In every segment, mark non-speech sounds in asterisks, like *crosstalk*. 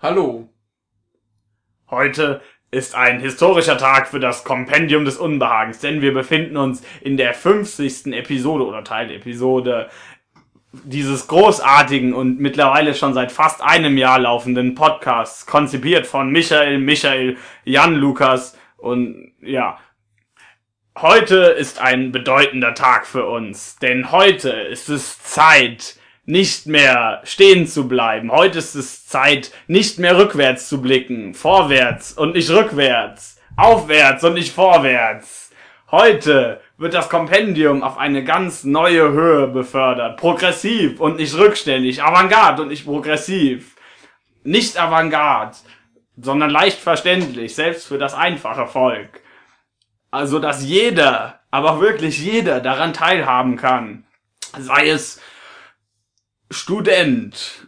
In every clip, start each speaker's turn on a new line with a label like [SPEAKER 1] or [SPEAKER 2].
[SPEAKER 1] Hallo.
[SPEAKER 2] Heute ist ein historischer Tag für das Kompendium des Unbehagens, denn wir befinden uns in der 50. Episode oder Teilepisode dieses großartigen und mittlerweile schon seit fast einem Jahr laufenden Podcasts, konzipiert von Michael, Michael, Jan Lukas und ja. Heute ist ein bedeutender Tag für uns, denn heute ist es Zeit, nicht mehr stehen zu bleiben. Heute ist es Zeit, nicht mehr rückwärts zu blicken, vorwärts und nicht rückwärts, aufwärts und nicht vorwärts. Heute wird das Kompendium auf eine ganz neue Höhe befördert, progressiv und nicht rückständig, avantgarde und nicht progressiv. Nicht avantgarde, sondern leicht verständlich, selbst für das einfache Volk. Also, dass jeder, aber wirklich jeder daran teilhaben kann. Sei es Student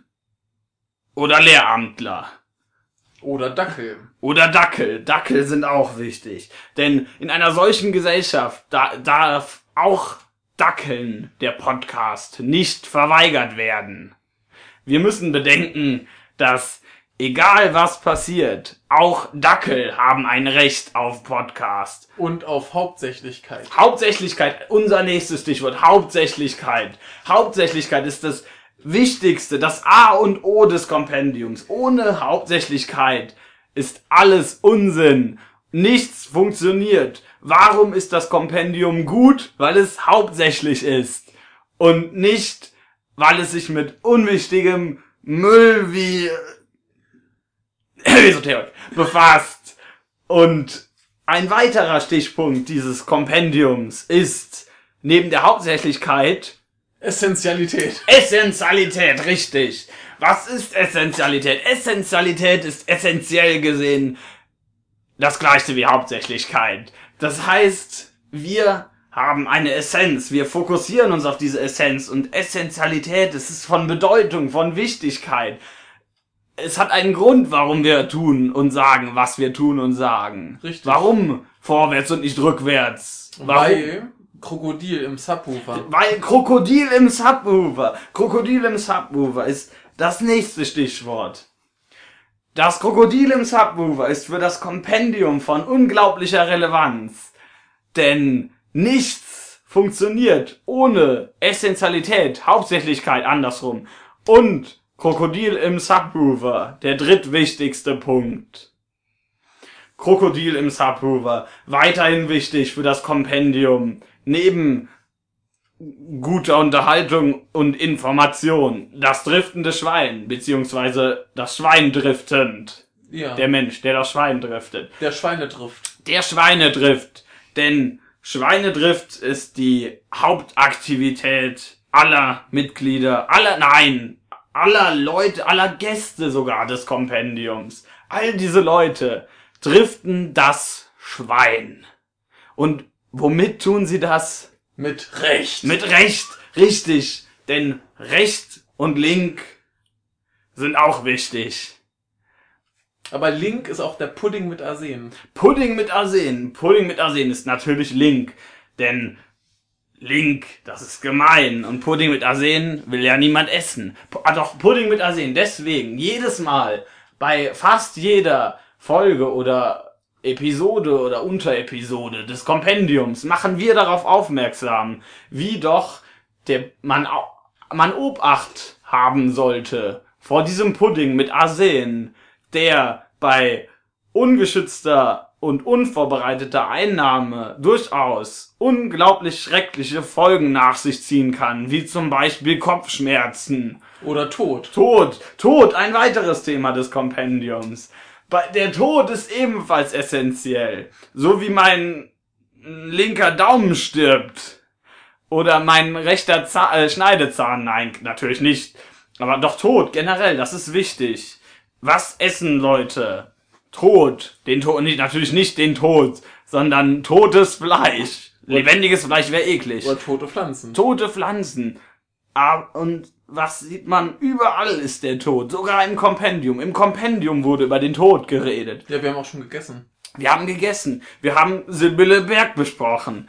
[SPEAKER 2] oder Lehramtler
[SPEAKER 1] Oder Dackel.
[SPEAKER 2] oder Dackel. Dackel sind auch wichtig. Denn in einer solchen Gesellschaft da, darf auch Dackeln der Podcast nicht verweigert werden. Wir müssen bedenken, dass egal was passiert, auch Dackel haben ein Recht auf Podcast.
[SPEAKER 1] Und auf Hauptsächlichkeit.
[SPEAKER 2] Hauptsächlichkeit, unser nächstes Stichwort, Hauptsächlichkeit. Hauptsächlichkeit ist das Wichtigste, das A und O des Kompendiums. Ohne Hauptsächlichkeit ist alles Unsinn. Nichts funktioniert. Warum ist das Kompendium gut? Weil es hauptsächlich ist. Und nicht, weil es sich mit unwichtigem Müll wie *laughs* Esoterik befasst. Und ein weiterer Stichpunkt dieses Kompendiums ist, neben der Hauptsächlichkeit,
[SPEAKER 1] Essentialität.
[SPEAKER 2] Essentialität, richtig. Was ist Essentialität? Essentialität ist essentiell gesehen das gleiche wie Hauptsächlichkeit. Das heißt, wir haben eine Essenz, wir fokussieren uns auf diese Essenz und Essentialität, es ist von Bedeutung, von Wichtigkeit. Es hat einen Grund, warum wir tun und sagen, was wir tun und sagen.
[SPEAKER 1] Richtig.
[SPEAKER 2] Warum vorwärts und nicht rückwärts? Warum?
[SPEAKER 1] Weil Krokodil im Subwoofer.
[SPEAKER 2] Weil Krokodil im Subwoofer. Krokodil im Subwoofer ist das nächste Stichwort. Das Krokodil im Subwoofer ist für das Kompendium von unglaublicher Relevanz. Denn nichts funktioniert ohne Essentialität, Hauptsächlichkeit andersrum. Und Krokodil im Subwoofer, der drittwichtigste Punkt. Krokodil im Subwoofer, weiterhin wichtig für das Kompendium. Neben guter Unterhaltung und Information. Das driftende Schwein, beziehungsweise das Schwein driftend.
[SPEAKER 1] Ja.
[SPEAKER 2] Der Mensch, der das Schwein driftet.
[SPEAKER 1] Der Schweinedrift.
[SPEAKER 2] Der Schweinedrift. Denn Schweinedrift ist die Hauptaktivität aller Mitglieder, aller, nein, aller Leute, aller Gäste sogar des Kompendiums. All diese Leute driften das Schwein. Und womit tun sie das?
[SPEAKER 1] Mit Recht.
[SPEAKER 2] Mit Recht, richtig. Denn Recht und Link sind auch wichtig.
[SPEAKER 1] Aber Link ist auch der Pudding mit Arsen.
[SPEAKER 2] Pudding mit Arsen. Pudding mit Arsen ist natürlich Link. Denn Link, das ist gemein. Und Pudding mit Arsen will ja niemand essen. Pu- Ah, doch, Pudding mit Arsen. Deswegen, jedes Mal, bei fast jeder Folge oder Episode oder Unterepisode des Kompendiums machen wir darauf aufmerksam, wie doch der, man, man Obacht haben sollte vor diesem Pudding mit Arsen, der bei ungeschützter und unvorbereiteter Einnahme durchaus unglaublich schreckliche Folgen nach sich ziehen kann, wie zum Beispiel Kopfschmerzen,
[SPEAKER 1] Oder Tod.
[SPEAKER 2] Tod, Tod, ein weiteres Thema des Kompendiums. Der Tod ist ebenfalls essentiell, so wie mein linker Daumen stirbt oder mein rechter Za äh, Schneidezahn, nein, natürlich nicht, aber doch Tod generell, das ist wichtig. Was essen Leute? Tod, den Tod, nicht, natürlich nicht den Tod, sondern totes Fleisch. Lebendiges Fleisch wäre eklig.
[SPEAKER 1] Oder tote Pflanzen.
[SPEAKER 2] Tote Pflanzen. Ah, Und was sieht man? Überall ist der Tod. Sogar im Kompendium. Im Kompendium wurde über den Tod geredet.
[SPEAKER 1] Ja, wir haben auch schon gegessen.
[SPEAKER 2] Wir haben gegessen. Wir haben Sibylle Berg besprochen.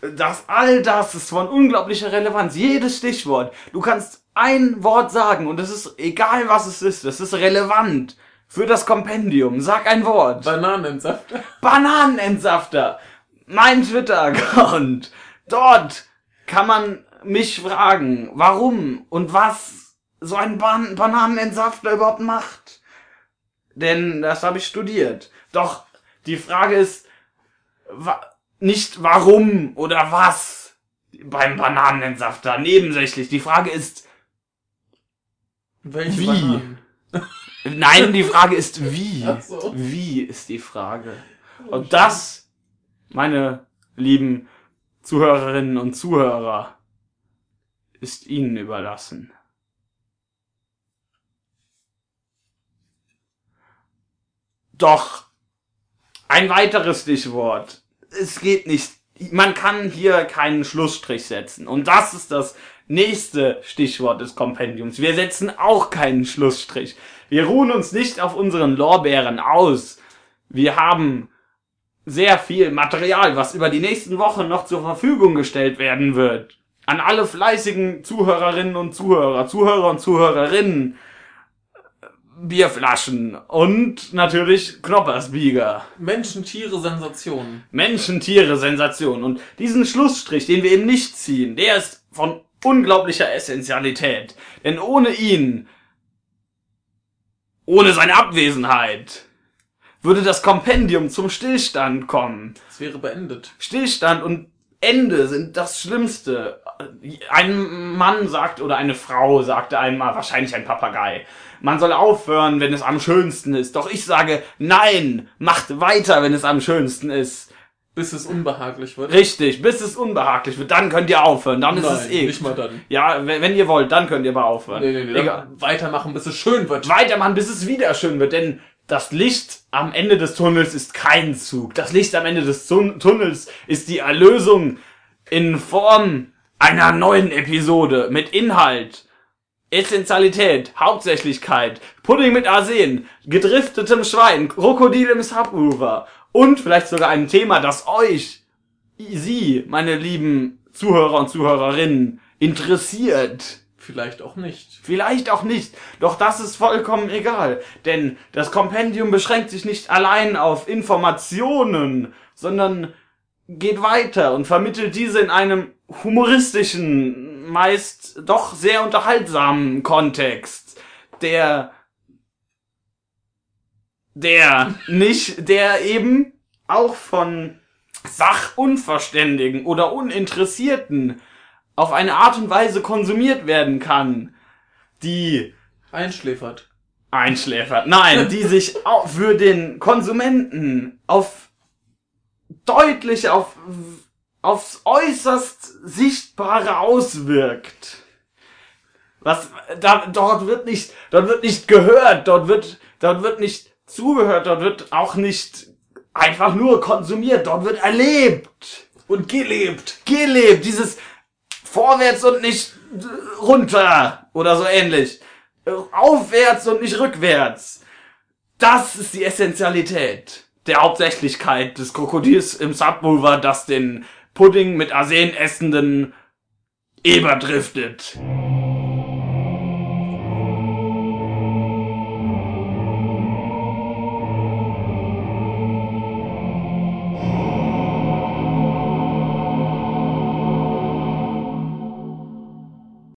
[SPEAKER 2] das all das ist von unglaublicher Relevanz. Jedes Stichwort. Du kannst ein Wort sagen und es ist egal was es ist, es ist relevant für das Kompendium. Sag ein Wort.
[SPEAKER 1] Bananensafter. *laughs*
[SPEAKER 2] Bananenentsafter. Mein Twitter-Account. Dort kann man mich fragen, warum und was so ein Ban Bananenentsafter überhaupt macht. Denn das habe ich studiert. Doch die Frage ist wa nicht warum oder was beim Bananenentsafter nebensächlich. Die Frage ist
[SPEAKER 1] Welche
[SPEAKER 2] Wie?
[SPEAKER 1] Bananen?
[SPEAKER 2] Nein, die Frage ist *laughs* wie.
[SPEAKER 1] So.
[SPEAKER 2] Wie ist die Frage. Und das, meine lieben Zuhörerinnen und Zuhörer, ist Ihnen überlassen. Doch, ein weiteres Stichwort. Es geht nicht. Man kann hier keinen Schlussstrich setzen. Und das ist das nächste Stichwort des Kompendiums. Wir setzen auch keinen Schlussstrich. Wir ruhen uns nicht auf unseren Lorbeeren aus. Wir haben sehr viel Material, was über die nächsten Wochen noch zur Verfügung gestellt werden wird. An alle fleißigen Zuhörerinnen und Zuhörer, Zuhörer und Zuhörerinnen, Bierflaschen und natürlich Knoppersbieger.
[SPEAKER 1] Menschen, Tiere, Sensationen.
[SPEAKER 2] Menschen, Tiere, Sensation. Und diesen Schlussstrich, den wir eben nicht ziehen, der ist von unglaublicher Essentialität. Denn ohne ihn, ohne seine Abwesenheit, würde das Kompendium zum Stillstand kommen.
[SPEAKER 1] Es wäre beendet.
[SPEAKER 2] Stillstand und Ende sind das Schlimmste. Ein Mann sagt oder eine Frau sagte einmal, wahrscheinlich ein Papagei, man soll aufhören, wenn es am schönsten ist. Doch ich sage, nein, macht weiter, wenn es am schönsten ist.
[SPEAKER 1] Bis es unbehaglich wird.
[SPEAKER 2] Richtig, bis es unbehaglich wird, dann könnt ihr aufhören, dann ist es eh.
[SPEAKER 1] nicht mal dann.
[SPEAKER 2] Ja, wenn wenn ihr wollt, dann könnt ihr mal aufhören.
[SPEAKER 1] Nee, nee, nee.
[SPEAKER 2] Egal.
[SPEAKER 1] Weitermachen, bis es schön wird.
[SPEAKER 2] Weitermachen, bis es wieder schön wird, denn das Licht am Ende des Tunnels ist kein Zug. Das Licht am Ende des Tun Tunnels ist die Erlösung in Form einer neuen Episode mit Inhalt, Essentialität, Hauptsächlichkeit, Pudding mit Arsen, gedriftetem Schwein, Krokodil im Subwoofer und vielleicht sogar einem Thema, das euch, Sie, meine lieben Zuhörer und Zuhörerinnen, interessiert.
[SPEAKER 1] Vielleicht auch nicht.
[SPEAKER 2] Vielleicht auch nicht, doch das ist vollkommen egal, denn das Kompendium beschränkt sich nicht allein auf Informationen, sondern geht weiter und vermittelt diese in einem humoristischen, meist doch sehr unterhaltsamen Kontext, der der nicht, der eben auch von Sachunverständigen oder Uninteressierten auf eine Art und Weise konsumiert werden kann, die
[SPEAKER 1] Einschläfert.
[SPEAKER 2] einschläfert. Nein, die sich *laughs* au- für den Konsumenten auf deutlich auf aufs äußerst sichtbare auswirkt. Was da dort wird nicht dort wird nicht gehört, dort wird dort wird nicht zugehört, dort wird auch nicht einfach nur konsumiert, dort wird erlebt
[SPEAKER 1] Und gelebt.
[SPEAKER 2] gelebt, dieses vorwärts und nicht runter oder so ähnlich. Äh, Aufwärts und nicht rückwärts. Das ist die Essentialität der Hauptsächlichkeit des Krokodils im Subwoofer, das den Pudding mit Arsen essenden Eber driftet.